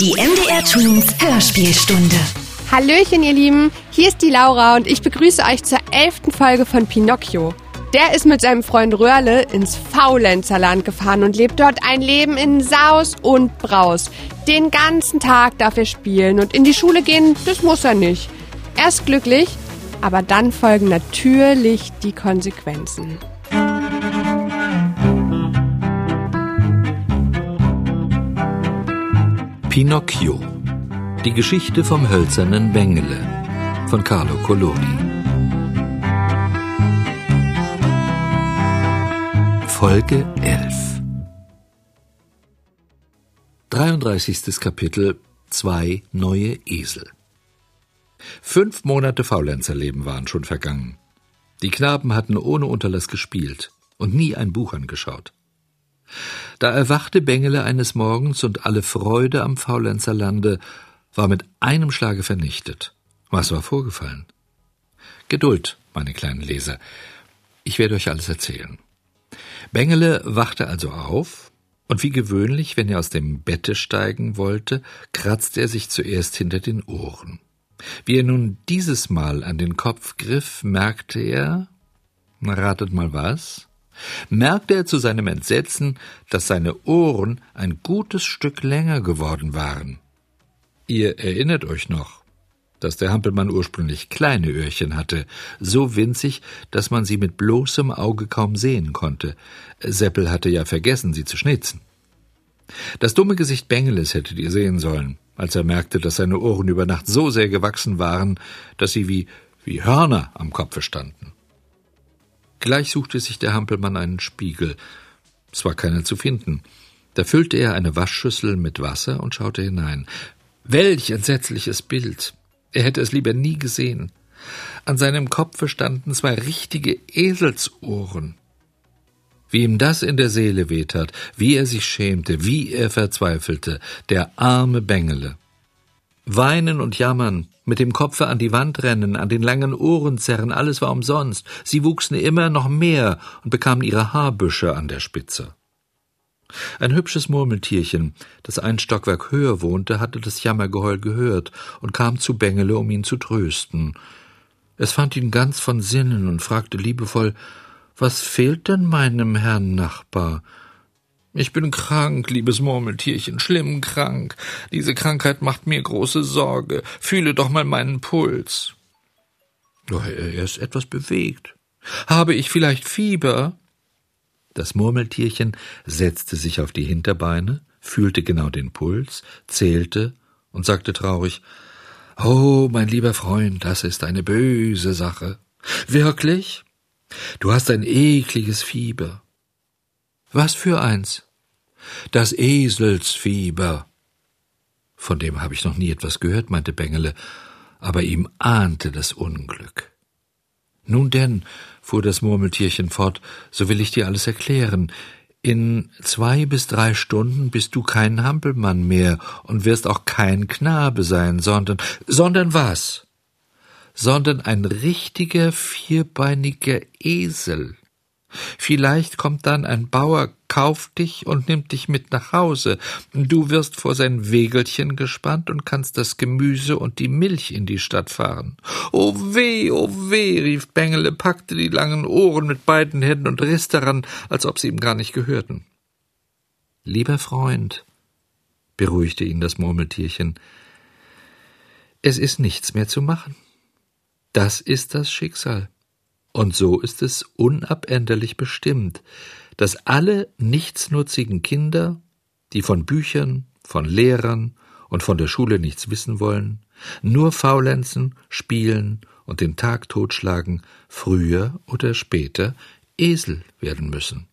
Die MDR Twins Hörspielstunde. Hallöchen, ihr Lieben. Hier ist die Laura und ich begrüße euch zur elften Folge von Pinocchio. Der ist mit seinem Freund Röhrle ins Faulenzerland gefahren und lebt dort ein Leben in Saus und Braus. Den ganzen Tag darf er spielen und in die Schule gehen, das muss er nicht. Er ist glücklich, aber dann folgen natürlich die Konsequenzen. Pinocchio. Die Geschichte vom hölzernen Bengele von Carlo Collodi. Folge 11 33. Kapitel Zwei neue Esel Fünf Monate Faulenzerleben waren schon vergangen. Die Knaben hatten ohne Unterlass gespielt und nie ein Buch angeschaut. Da erwachte Bengele eines Morgens und alle Freude am Faulenzerlande war mit einem Schlage vernichtet. Was war vorgefallen? Geduld, meine kleinen Leser. Ich werde euch alles erzählen. Bengele wachte also auf, und wie gewöhnlich, wenn er aus dem Bette steigen wollte, kratzte er sich zuerst hinter den Ohren. Wie er nun dieses Mal an den Kopf griff, merkte er, ratet mal was, merkte er zu seinem Entsetzen, dass seine Ohren ein gutes Stück länger geworden waren. Ihr erinnert euch noch, dass der Hampelmann ursprünglich kleine Öhrchen hatte, so winzig, dass man sie mit bloßem Auge kaum sehen konnte. Seppel hatte ja vergessen, sie zu schnitzen. Das dumme Gesicht Bengeles hättet ihr sehen sollen, als er merkte, dass seine Ohren über Nacht so sehr gewachsen waren, dass sie wie, wie Hörner am Kopfe standen. Gleich suchte sich der Hampelmann einen Spiegel. Es war keiner zu finden. Da füllte er eine Waschschüssel mit Wasser und schaute hinein. Welch entsetzliches Bild! Er hätte es lieber nie gesehen. An seinem Kopfe standen zwei richtige Eselsohren. Wie ihm das in der Seele wehtat, wie er sich schämte, wie er verzweifelte, der arme Bengele. Weinen und jammern, mit dem Kopfe an die Wand rennen, an den langen Ohren zerren, alles war umsonst. Sie wuchsen immer noch mehr und bekamen ihre Haarbüsche an der Spitze. Ein hübsches Murmeltierchen, das ein Stockwerk höher wohnte, hatte das Jammergeheul gehört und kam zu Bengele, um ihn zu trösten. Es fand ihn ganz von Sinnen und fragte liebevoll Was fehlt denn meinem Herrn Nachbar? Ich bin krank, liebes Murmeltierchen, schlimm krank. Diese Krankheit macht mir große Sorge. Fühle doch mal meinen Puls. Oh, er ist etwas bewegt. Habe ich vielleicht Fieber? Das Murmeltierchen setzte sich auf die Hinterbeine, fühlte genau den Puls, zählte und sagte traurig Oh, mein lieber Freund, das ist eine böse Sache. Wirklich? Du hast ein ekliges Fieber. Was für eins? Das Eselsfieber. Von dem habe ich noch nie etwas gehört, meinte Bengele, aber ihm ahnte das Unglück. Nun denn, fuhr das Murmeltierchen fort, so will ich dir alles erklären. In zwei bis drei Stunden bist du kein Hampelmann mehr und wirst auch kein Knabe sein, sondern sondern was? Sondern ein richtiger vierbeiniger Esel. Vielleicht kommt dann ein Bauer, kauft dich und nimmt dich mit nach Hause. Du wirst vor sein Wägelchen gespannt und kannst das Gemüse und die Milch in die Stadt fahren. Oh weh, oh weh, rief Bengele, packte die langen Ohren mit beiden Händen und riss daran, als ob sie ihm gar nicht gehörten. Lieber Freund, beruhigte ihn das Murmeltierchen, es ist nichts mehr zu machen. Das ist das Schicksal. Und so ist es unabänderlich bestimmt, dass alle nichtsnutzigen Kinder, die von Büchern, von Lehrern und von der Schule nichts wissen wollen, nur faulenzen, spielen und den Tag totschlagen, früher oder später Esel werden müssen.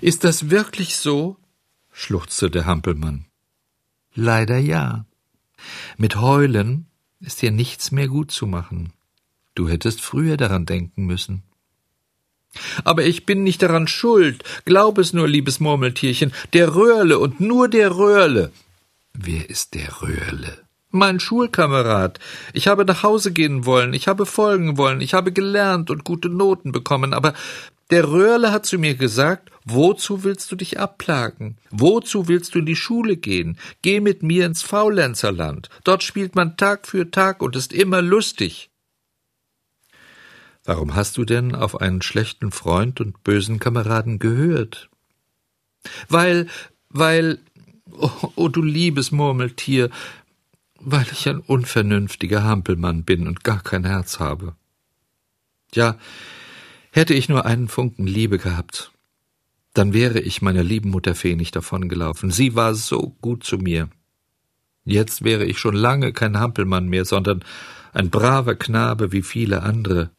Ist das wirklich so? schluchzte der Hampelmann. Leider ja. Mit Heulen ist hier nichts mehr gut zu machen. Du hättest früher daran denken müssen. Aber ich bin nicht daran schuld. Glaub es nur, liebes Murmeltierchen. Der Röhrle und nur der Röhrle. Wer ist der Röhrle? Mein Schulkamerad. Ich habe nach Hause gehen wollen, ich habe folgen wollen, ich habe gelernt und gute Noten bekommen, aber Der Röhrle hat zu mir gesagt, wozu willst du dich abplagen? Wozu willst du in die Schule gehen? Geh mit mir ins Faulenzerland. Dort spielt man Tag für Tag und ist immer lustig. Warum hast du denn auf einen schlechten Freund und bösen Kameraden gehört? Weil, weil, oh, oh du liebes Murmeltier, weil ich ein unvernünftiger Hampelmann bin und gar kein Herz habe. Ja, hätte ich nur einen Funken Liebe gehabt, dann wäre ich meiner lieben Mutter Fee nicht davongelaufen. Sie war so gut zu mir. Jetzt wäre ich schon lange kein Hampelmann mehr, sondern ein braver Knabe wie viele andere.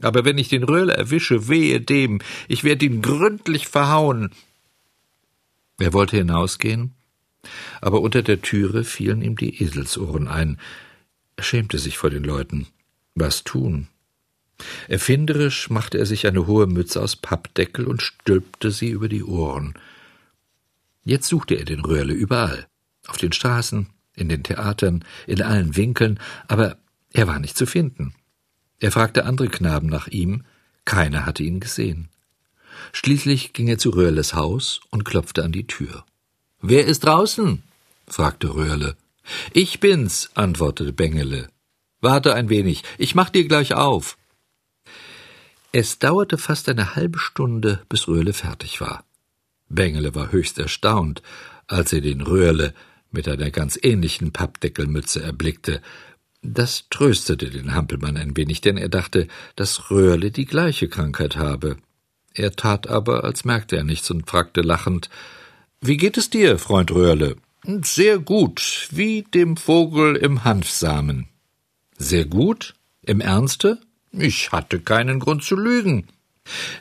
Aber wenn ich den Röhle erwische, wehe dem, ich werde ihn gründlich verhauen. Er wollte hinausgehen, aber unter der Türe fielen ihm die Eselsohren ein. Er schämte sich vor den Leuten. Was tun? Erfinderisch machte er sich eine hohe Mütze aus Pappdeckel und stülpte sie über die Ohren. Jetzt suchte er den Röhrle überall. Auf den Straßen, in den Theatern, in allen Winkeln, aber er war nicht zu finden. Er fragte andere Knaben nach ihm, keiner hatte ihn gesehen. Schließlich ging er zu Röhrles Haus und klopfte an die Tür. Wer ist draußen? fragte Röhrle. Ich bin's, antwortete Bengele. Warte ein wenig, ich mach dir gleich auf. Es dauerte fast eine halbe Stunde, bis Röhrle fertig war. Bengele war höchst erstaunt, als er den Röhrle mit einer ganz ähnlichen Pappdeckelmütze erblickte, das tröstete den Hampelmann ein wenig, denn er dachte, dass Röhrle die gleiche Krankheit habe. Er tat aber, als merkte er nichts und fragte lachend Wie geht es dir, Freund Röhrle? Sehr gut, wie dem Vogel im Hanfsamen. Sehr gut? Im Ernste? Ich hatte keinen Grund zu lügen.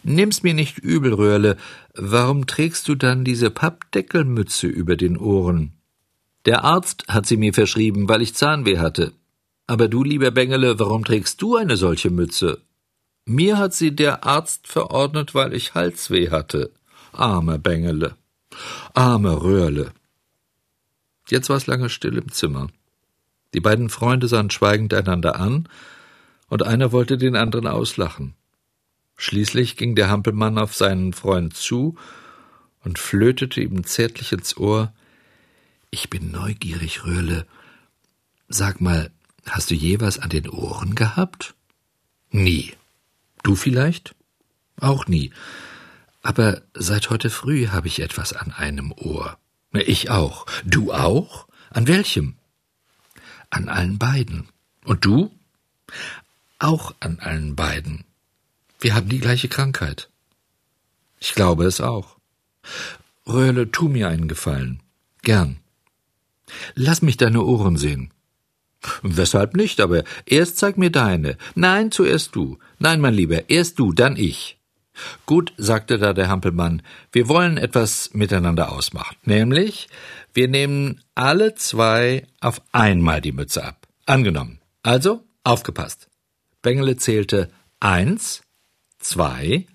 Nimm's mir nicht übel, Röhrle. Warum trägst du dann diese Pappdeckelmütze über den Ohren? Der Arzt hat sie mir verschrieben, weil ich Zahnweh hatte. Aber du, lieber Bengele, warum trägst du eine solche Mütze? Mir hat sie der Arzt verordnet, weil ich Halsweh hatte. Armer Bengele. Armer Röhrle. Jetzt war es lange still im Zimmer. Die beiden Freunde sahen schweigend einander an, und einer wollte den anderen auslachen. Schließlich ging der Hampelmann auf seinen Freund zu und flötete ihm zärtlich ins Ohr Ich bin neugierig, Röhrle. Sag mal, Hast du je was an den Ohren gehabt? Nie. Du vielleicht? Auch nie. Aber seit heute früh habe ich etwas an einem Ohr. Ich auch. Du auch? An welchem? An allen beiden. Und du? Auch an allen beiden. Wir haben die gleiche Krankheit. Ich glaube es auch. Röhle, tu mir einen Gefallen. Gern. Lass mich deine Ohren sehen. Weshalb nicht, aber erst zeig mir deine. Nein, zuerst du. Nein, mein Lieber, erst du, dann ich. Gut, sagte da der Hampelmann, wir wollen etwas miteinander ausmachen. Nämlich, wir nehmen alle zwei auf einmal die Mütze ab. Angenommen. Also, aufgepasst. Bengele zählte eins, zwei,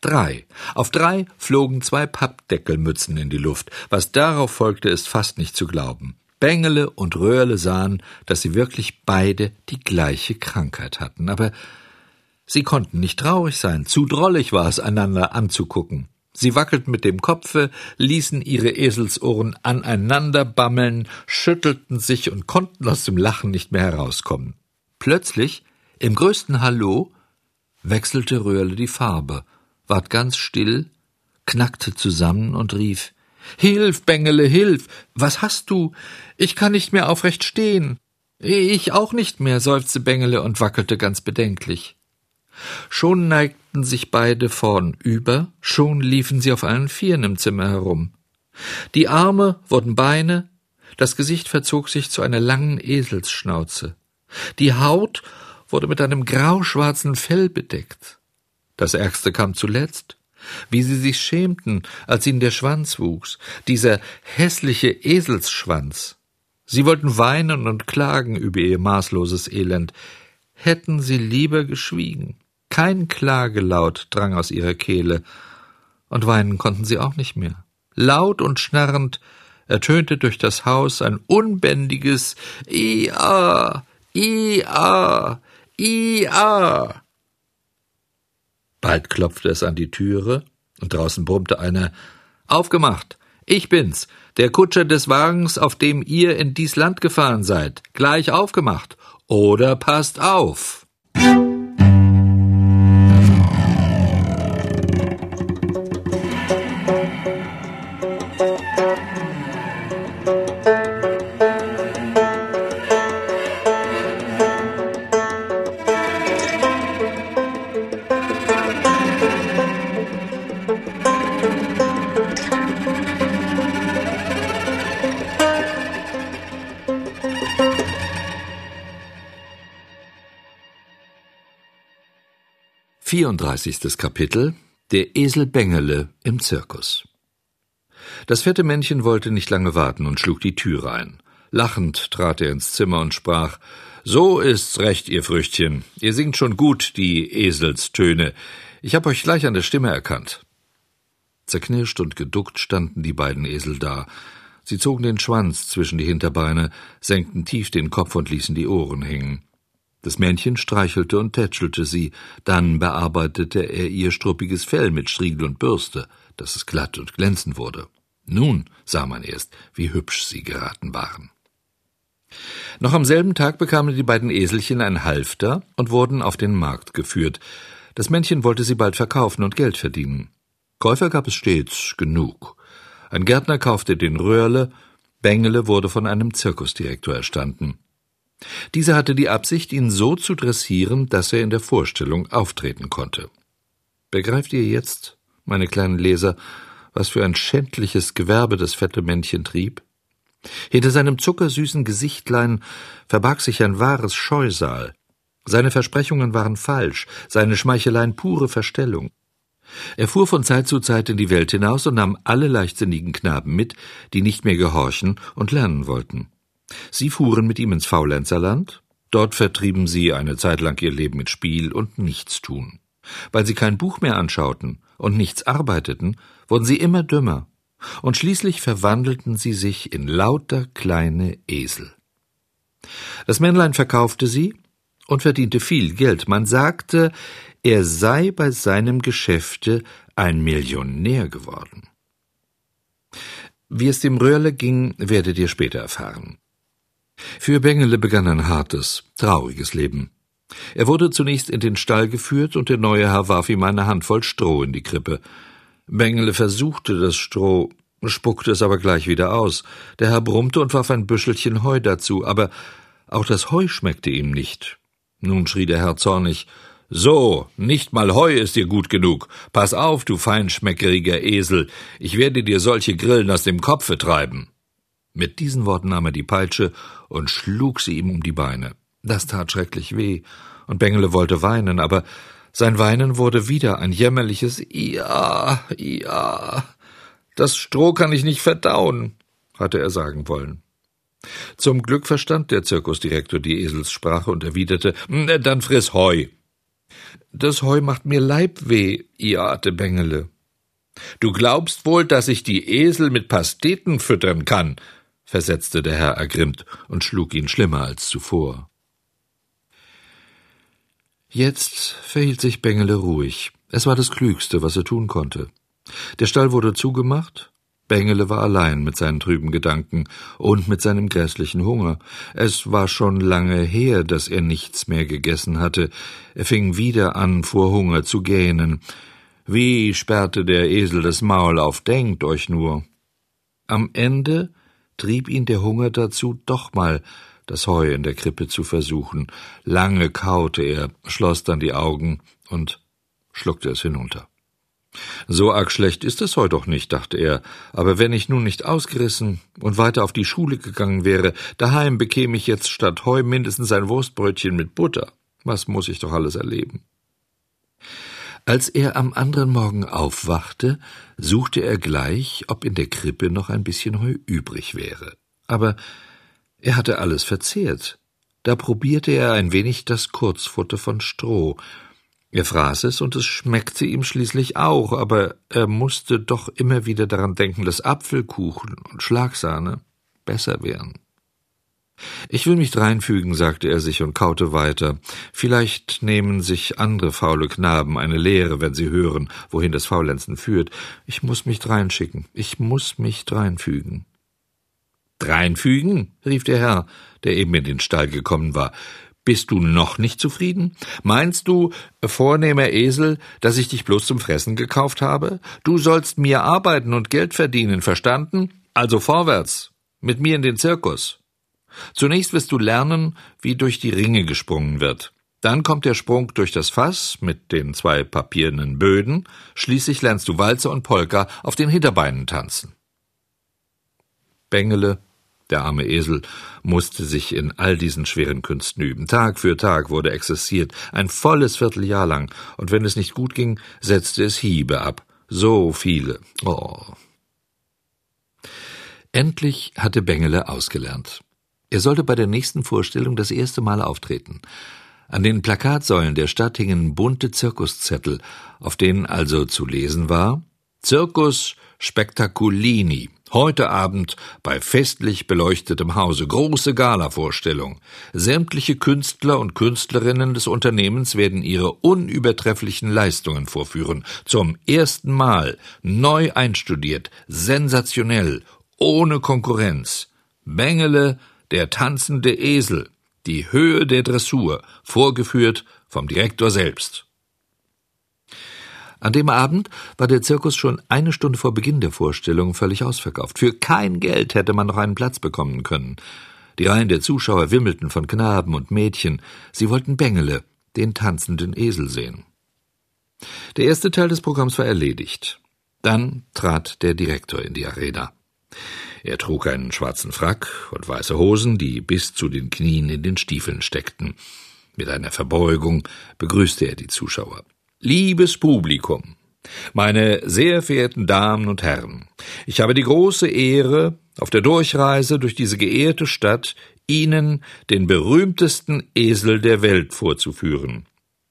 drei. Auf drei flogen zwei Pappdeckelmützen in die Luft. Was darauf folgte, ist fast nicht zu glauben. Bengele und Röhrle sahen, dass sie wirklich beide die gleiche Krankheit hatten, aber sie konnten nicht traurig sein, zu drollig war es, einander anzugucken. Sie wackelten mit dem Kopfe, ließen ihre Eselsohren aneinander bammeln, schüttelten sich und konnten aus dem Lachen nicht mehr herauskommen. Plötzlich, im größten Hallo, wechselte Röhrle die Farbe, ward ganz still, knackte zusammen und rief Hilf, Bengele, hilf! Was hast du? Ich kann nicht mehr aufrecht stehen. Ich auch nicht mehr, seufzte Bengele und wackelte ganz bedenklich. Schon neigten sich beide vornüber, schon liefen sie auf allen Vieren im Zimmer herum. Die Arme wurden Beine, das Gesicht verzog sich zu einer langen Eselsschnauze. Die Haut wurde mit einem grauschwarzen Fell bedeckt. Das Ärgste kam zuletzt wie sie sich schämten, als ihnen der Schwanz wuchs, dieser hässliche Eselsschwanz. Sie wollten weinen und klagen über ihr maßloses Elend. Hätten sie lieber geschwiegen. Kein Klagelaut drang aus ihrer Kehle, und weinen konnten sie auch nicht mehr. Laut und schnarrend ertönte durch das Haus ein unbändiges Ia, Ia, Ia. Bald klopfte es an die Türe, und draußen brummte einer Aufgemacht. Ich bin's, der Kutscher des Wagens, auf dem ihr in dies Land gefahren seid. Gleich aufgemacht. Oder passt auf. 34. Kapitel Der Esel Bengele im Zirkus Das fette Männchen wollte nicht lange warten und schlug die Tür ein. Lachend trat er ins Zimmer und sprach So ist's recht, ihr Früchtchen. Ihr singt schon gut die Eselstöne. Ich hab euch gleich an der Stimme erkannt. Zerknirscht und geduckt standen die beiden Esel da. Sie zogen den Schwanz zwischen die Hinterbeine, senkten tief den Kopf und ließen die Ohren hängen. Das Männchen streichelte und tätschelte sie, dann bearbeitete er ihr struppiges Fell mit Striegel und Bürste, dass es glatt und glänzend wurde. Nun sah man erst, wie hübsch sie geraten waren. Noch am selben Tag bekamen die beiden Eselchen ein Halfter und wurden auf den Markt geführt. Das Männchen wollte sie bald verkaufen und Geld verdienen. Käufer gab es stets genug. Ein Gärtner kaufte den Röhrle, Bengele wurde von einem Zirkusdirektor erstanden. Dieser hatte die Absicht, ihn so zu dressieren, dass er in der Vorstellung auftreten konnte. Begreift ihr jetzt, meine kleinen Leser, was für ein schändliches Gewerbe das fette Männchen trieb? Hinter seinem zuckersüßen Gesichtlein verbarg sich ein wahres Scheusal. Seine Versprechungen waren falsch, seine Schmeicheleien pure Verstellung. Er fuhr von Zeit zu Zeit in die Welt hinaus und nahm alle leichtsinnigen Knaben mit, die nicht mehr gehorchen und lernen wollten. Sie fuhren mit ihm ins Faulenzerland, dort vertrieben sie eine Zeit lang ihr Leben mit Spiel und Nichtstun. Weil sie kein Buch mehr anschauten und nichts arbeiteten, wurden sie immer dümmer, und schließlich verwandelten sie sich in lauter kleine Esel. Das Männlein verkaufte sie und verdiente viel Geld. Man sagte, er sei bei seinem Geschäfte ein Millionär geworden. Wie es dem Röhrle ging, werdet ihr später erfahren. Für Bengele begann ein hartes, trauriges Leben. Er wurde zunächst in den Stall geführt und der neue Herr warf ihm eine Handvoll Stroh in die Krippe. Bengele versuchte das Stroh, spuckte es aber gleich wieder aus. Der Herr brummte und warf ein Büschelchen Heu dazu, aber auch das Heu schmeckte ihm nicht. Nun schrie der Herr zornig So, nicht mal Heu ist dir gut genug. Pass auf, du feinschmeckeriger Esel, ich werde dir solche Grillen aus dem Kopfe treiben. Mit diesen Worten nahm er die Peitsche und schlug sie ihm um die Beine. Das tat schrecklich weh, und Bengele wollte weinen, aber sein Weinen wurde wieder ein jämmerliches Ja, ja. Das Stroh kann ich nicht verdauen, hatte er sagen wollen. Zum Glück verstand der Zirkusdirektor die Eselssprache und erwiderte, dann friss Heu. Das Heu macht mir Leibweh, iate Bengele. Du glaubst wohl, dass ich die Esel mit Pasteten füttern kann, versetzte der Herr ergrimmt und schlug ihn schlimmer als zuvor. Jetzt verhielt sich Bengele ruhig. Es war das Klügste, was er tun konnte. Der Stall wurde zugemacht, Bengele war allein mit seinen trüben Gedanken und mit seinem grässlichen Hunger. Es war schon lange her, dass er nichts mehr gegessen hatte. Er fing wieder an, vor Hunger zu gähnen. Wie sperrte der Esel das Maul auf, denkt euch nur. Am Ende trieb ihn der Hunger dazu, doch mal das Heu in der Krippe zu versuchen. Lange kaute er, schloss dann die Augen und schluckte es hinunter. So arg schlecht ist es Heu doch nicht, dachte er, aber wenn ich nun nicht ausgerissen und weiter auf die Schule gegangen wäre, daheim bekäme ich jetzt statt Heu mindestens ein Wurstbrötchen mit Butter. Was muss ich doch alles erleben? Als er am anderen Morgen aufwachte, suchte er gleich, ob in der Krippe noch ein bisschen Heu übrig wäre. Aber er hatte alles verzehrt. Da probierte er ein wenig das Kurzfutter von Stroh. Er fraß es und es schmeckte ihm schließlich auch, aber er musste doch immer wieder daran denken, dass Apfelkuchen und Schlagsahne besser wären. Ich will mich dreinfügen, sagte er sich und kaute weiter. Vielleicht nehmen sich andere faule Knaben eine Lehre, wenn sie hören, wohin das Faulenzen führt. Ich muss mich dreinschicken. Ich muss mich dreinfügen. Dreinfügen? rief der Herr, der eben in den Stall gekommen war. Bist du noch nicht zufrieden? Meinst du, vornehmer Esel, dass ich dich bloß zum Fressen gekauft habe? Du sollst mir arbeiten und Geld verdienen, verstanden? Also vorwärts, mit mir in den Zirkus. Zunächst wirst du lernen, wie durch die Ringe gesprungen wird. Dann kommt der Sprung durch das Fass mit den zwei papiernen Böden. Schließlich lernst du Walzer und Polka auf den Hinterbeinen tanzen. Bengele, der arme Esel, musste sich in all diesen schweren Künsten üben. Tag für Tag wurde exerziert, ein volles Vierteljahr lang, und wenn es nicht gut ging, setzte es Hiebe ab. So viele. Oh. Endlich hatte Bengele ausgelernt. Er sollte bei der nächsten Vorstellung das erste Mal auftreten. An den Plakatsäulen der Stadt hingen bunte Zirkuszettel, auf denen also zu lesen war Circus Spectaculini. Heute Abend bei festlich beleuchtetem Hause große Galavorstellung. Sämtliche Künstler und Künstlerinnen des Unternehmens werden ihre unübertrefflichen Leistungen vorführen. Zum ersten Mal, neu einstudiert, sensationell, ohne Konkurrenz. Bengele der tanzende Esel, die Höhe der Dressur, vorgeführt vom Direktor selbst. An dem Abend war der Zirkus schon eine Stunde vor Beginn der Vorstellung völlig ausverkauft. Für kein Geld hätte man noch einen Platz bekommen können. Die Reihen der Zuschauer wimmelten von Knaben und Mädchen. Sie wollten Bengele, den tanzenden Esel, sehen. Der erste Teil des Programms war erledigt. Dann trat der Direktor in die Arena. Er trug einen schwarzen Frack und weiße Hosen, die bis zu den Knien in den Stiefeln steckten. Mit einer Verbeugung begrüßte er die Zuschauer. Liebes Publikum, meine sehr verehrten Damen und Herren, ich habe die große Ehre, auf der Durchreise durch diese geehrte Stadt Ihnen den berühmtesten Esel der Welt vorzuführen.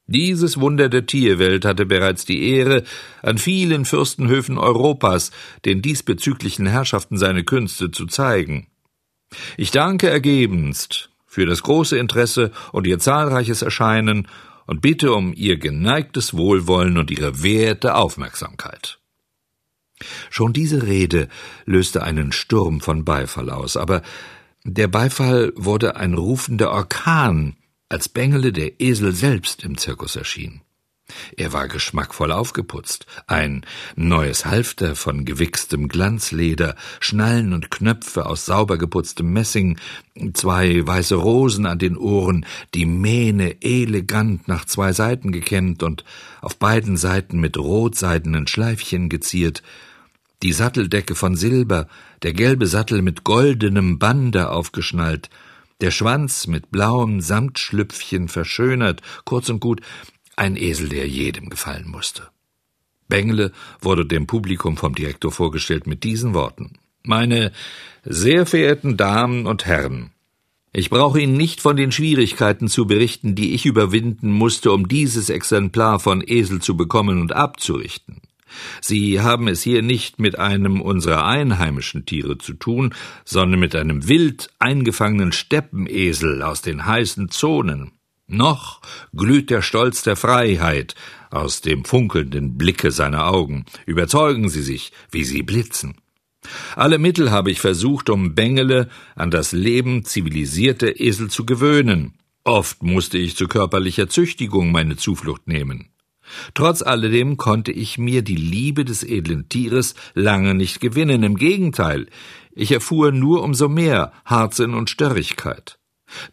Dieses Wunder der Tierwelt hatte bereits die Ehre, an vielen Fürstenhöfen Europas den diesbezüglichen Herrschaften seine Künste zu zeigen. Ich danke ergebenst für das große Interesse und ihr zahlreiches Erscheinen und bitte um ihr geneigtes Wohlwollen und ihre werte Aufmerksamkeit. Schon diese Rede löste einen Sturm von Beifall aus, aber der Beifall wurde ein rufender Orkan, als Bengele der Esel selbst im Zirkus erschien. Er war geschmackvoll aufgeputzt, ein neues Halfter von gewichstem Glanzleder, Schnallen und Knöpfe aus sauber geputztem Messing, zwei weiße Rosen an den Ohren, die Mähne elegant nach zwei Seiten gekämmt und auf beiden Seiten mit rotseidenen Schleifchen geziert, die Satteldecke von Silber, der gelbe Sattel mit goldenem Bande aufgeschnallt, der Schwanz mit blauem Samtschlüpfchen verschönert, kurz und gut ein Esel, der jedem gefallen musste. Bengele wurde dem Publikum vom Direktor vorgestellt mit diesen Worten Meine sehr verehrten Damen und Herren, ich brauche Ihnen nicht von den Schwierigkeiten zu berichten, die ich überwinden musste, um dieses Exemplar von Esel zu bekommen und abzurichten. Sie haben es hier nicht mit einem unserer einheimischen Tiere zu tun, sondern mit einem wild eingefangenen Steppenesel aus den heißen Zonen. Noch glüht der Stolz der Freiheit aus dem funkelnden Blicke seiner Augen. Überzeugen Sie sich, wie sie blitzen. Alle Mittel habe ich versucht, um Bengele an das Leben zivilisierter Esel zu gewöhnen. Oft musste ich zu körperlicher Züchtigung meine Zuflucht nehmen. Trotz alledem konnte ich mir die Liebe des edlen Tieres lange nicht gewinnen. Im Gegenteil, ich erfuhr nur umso mehr Hardsinn und Störrigkeit.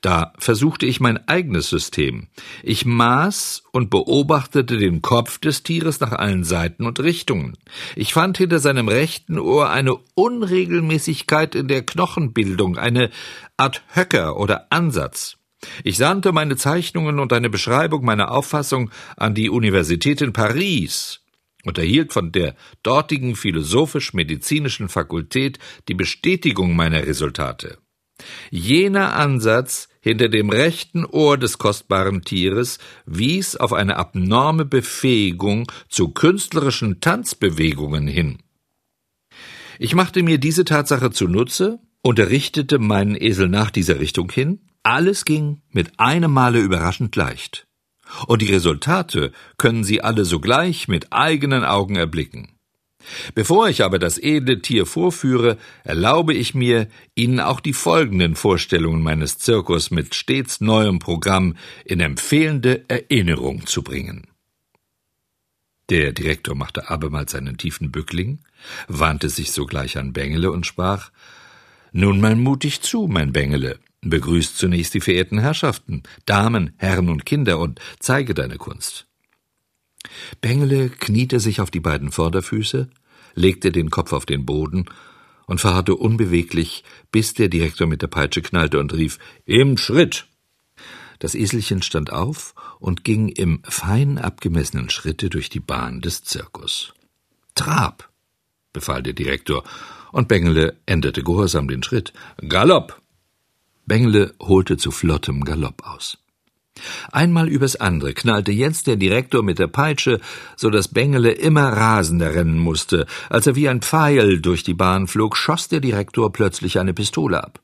Da versuchte ich mein eigenes System. Ich maß und beobachtete den Kopf des Tieres nach allen Seiten und Richtungen. Ich fand hinter seinem rechten Ohr eine Unregelmäßigkeit in der Knochenbildung, eine Art Höcker oder Ansatz. Ich sandte meine Zeichnungen und eine Beschreibung meiner Auffassung an die Universität in Paris und erhielt von der dortigen philosophisch-medizinischen Fakultät die Bestätigung meiner Resultate. Jener Ansatz hinter dem rechten Ohr des kostbaren Tieres wies auf eine abnorme Befähigung zu künstlerischen Tanzbewegungen hin. Ich machte mir diese Tatsache zunutze unterrichtete meinen Esel nach dieser Richtung hin. Alles ging mit einem Male überraschend leicht. Und die Resultate können Sie alle sogleich mit eigenen Augen erblicken. Bevor ich aber das edle Tier vorführe, erlaube ich mir, Ihnen auch die folgenden Vorstellungen meines Zirkus mit stets neuem Programm in empfehlende Erinnerung zu bringen. Der Direktor machte abermals einen tiefen Bückling, wandte sich sogleich an Bengele und sprach Nun mal mutig zu, mein Bengele, begrüßt zunächst die verehrten Herrschaften, Damen, Herren und Kinder und zeige deine Kunst. Bengele kniete sich auf die beiden Vorderfüße, legte den Kopf auf den Boden und verharrte unbeweglich, bis der Direktor mit der Peitsche knallte und rief Im Schritt. Das Eselchen stand auf und ging im fein abgemessenen Schritte durch die Bahn des Zirkus. Trab, befahl der Direktor, und Bengele änderte gehorsam den Schritt. Galopp! Bengele holte zu flottem Galopp aus. Einmal übers andere knallte jetzt der Direktor mit der Peitsche, so dass Bengele immer rasender rennen musste. Als er wie ein Pfeil durch die Bahn flog, schoss der Direktor plötzlich eine Pistole ab.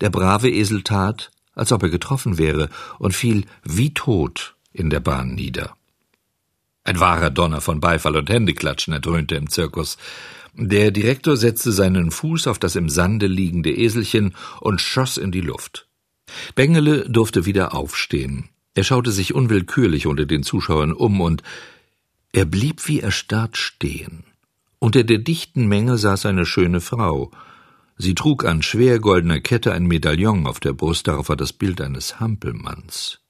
Der brave Esel tat, als ob er getroffen wäre, und fiel wie tot in der Bahn nieder. Ein wahrer Donner von Beifall und Händeklatschen erdröhnte im Zirkus. Der Direktor setzte seinen Fuß auf das im Sande liegende Eselchen und schoss in die Luft. Bengele durfte wieder aufstehen. Er schaute sich unwillkürlich unter den Zuschauern um und er blieb wie erstarrt stehen. Unter der dichten Menge saß eine schöne Frau. Sie trug an schwer goldener Kette ein Medaillon auf der Brust, darauf war das Bild eines Hampelmanns.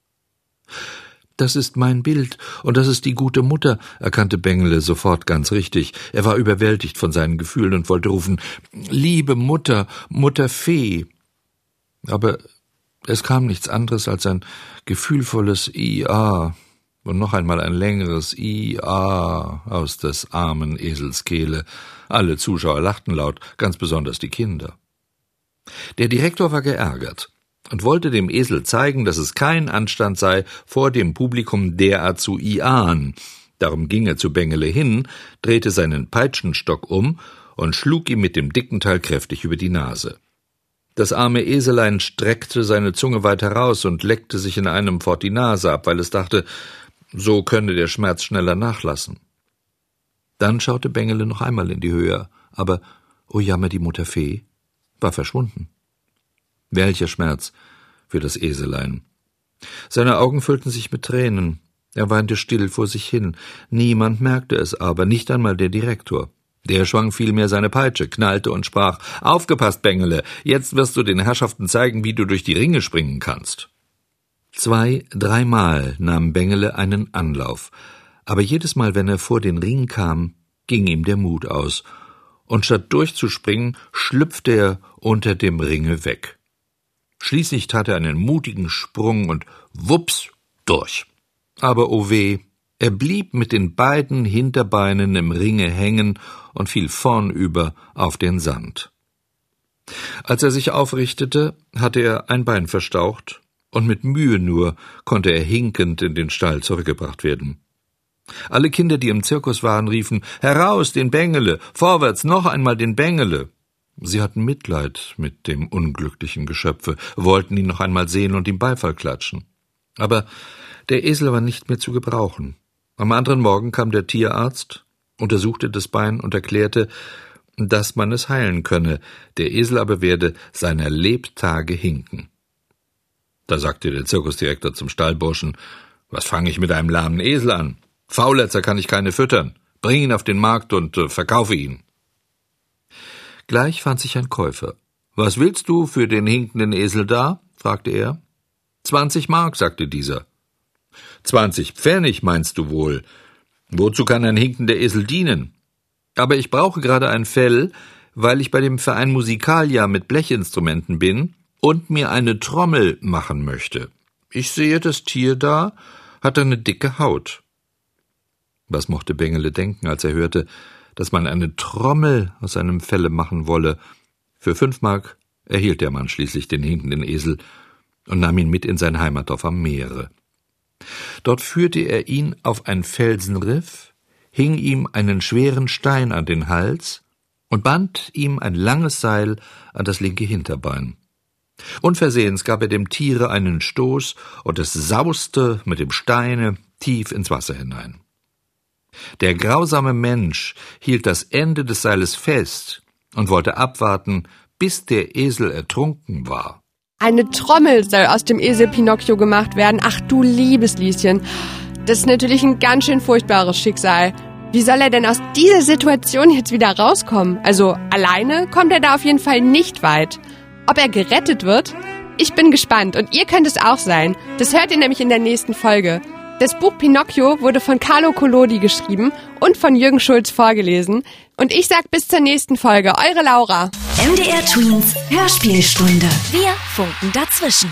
Das ist mein Bild, und das ist die gute Mutter, erkannte Bengele sofort ganz richtig. Er war überwältigt von seinen Gefühlen und wollte rufen Liebe Mutter, Mutter Fee. Aber es kam nichts anderes als ein gefühlvolles IA und noch einmal ein längeres IA aus des armen Esels Kehle. Alle Zuschauer lachten laut, ganz besonders die Kinder. Der Direktor war geärgert und wollte dem Esel zeigen, dass es kein Anstand sei, vor dem Publikum derart zu iaan. Darum ging er zu Bengele hin, drehte seinen Peitschenstock um und schlug ihm mit dem dicken Teil kräftig über die Nase. Das arme Eselein streckte seine Zunge weit heraus und leckte sich in einem fort die Nase ab, weil es dachte, so könne der Schmerz schneller nachlassen. Dann schaute Bengele noch einmal in die Höhe, aber, o oh Jammer, die Mutter Fee war verschwunden. Welcher Schmerz für das Eselein. Seine Augen füllten sich mit Tränen. Er weinte still vor sich hin. Niemand merkte es aber, nicht einmal der Direktor. Der schwang vielmehr seine Peitsche, knallte und sprach Aufgepasst, Bengele, jetzt wirst du den Herrschaften zeigen, wie du durch die Ringe springen kannst. Zwei, dreimal nahm Bengele einen Anlauf, aber jedes Mal, wenn er vor den Ring kam, ging ihm der Mut aus, und statt durchzuspringen, schlüpfte er unter dem Ringe weg. Schließlich tat er einen mutigen Sprung und wups durch. Aber o oh weh, er blieb mit den beiden Hinterbeinen im Ringe hängen und fiel vornüber auf den Sand. Als er sich aufrichtete, hatte er ein Bein verstaucht, und mit Mühe nur konnte er hinkend in den Stall zurückgebracht werden. Alle Kinder, die im Zirkus waren, riefen Heraus, den Bengele, vorwärts, noch einmal den Bengele. Sie hatten Mitleid mit dem unglücklichen Geschöpfe, wollten ihn noch einmal sehen und ihm Beifall klatschen. Aber der Esel war nicht mehr zu gebrauchen. Am anderen Morgen kam der Tierarzt, untersuchte das Bein und erklärte, dass man es heilen könne, der Esel aber werde seiner Lebtage hinken. Da sagte der Zirkusdirektor zum Stallburschen, was fange ich mit einem lahmen Esel an? Fauletzer kann ich keine füttern. Bring ihn auf den Markt und äh, verkaufe ihn. Gleich fand sich ein Käufer. Was willst du für den hinkenden Esel da? fragte er. Zwanzig Mark, sagte dieser. Zwanzig Pfennig meinst du wohl? Wozu kann ein hinkender Esel dienen? Aber ich brauche gerade ein Fell, weil ich bei dem Verein Musikalia mit Blechinstrumenten bin und mir eine Trommel machen möchte. Ich sehe das Tier da, hat eine dicke Haut. Was mochte Bengele denken, als er hörte, dass man eine Trommel aus seinem Felle machen wolle? Für fünf Mark erhielt der Mann schließlich den hinkenden Esel und nahm ihn mit in sein Heimatdorf am Meere. Dort führte er ihn auf ein Felsenriff, hing ihm einen schweren Stein an den Hals und band ihm ein langes Seil an das linke Hinterbein. Unversehens gab er dem Tiere einen Stoß, und es sauste mit dem Steine tief ins Wasser hinein. Der grausame Mensch hielt das Ende des Seiles fest und wollte abwarten, bis der Esel ertrunken war. Eine Trommel soll aus dem Esel Pinocchio gemacht werden. Ach du liebes Lieschen. Das ist natürlich ein ganz schön furchtbares Schicksal. Wie soll er denn aus dieser Situation jetzt wieder rauskommen? Also alleine kommt er da auf jeden Fall nicht weit. Ob er gerettet wird? Ich bin gespannt und ihr könnt es auch sein. Das hört ihr nämlich in der nächsten Folge. Das Buch Pinocchio wurde von Carlo Collodi geschrieben und von Jürgen Schulz vorgelesen. Und ich sag bis zur nächsten Folge. Eure Laura. MDR Twins Hörspielstunde. Wir funken dazwischen.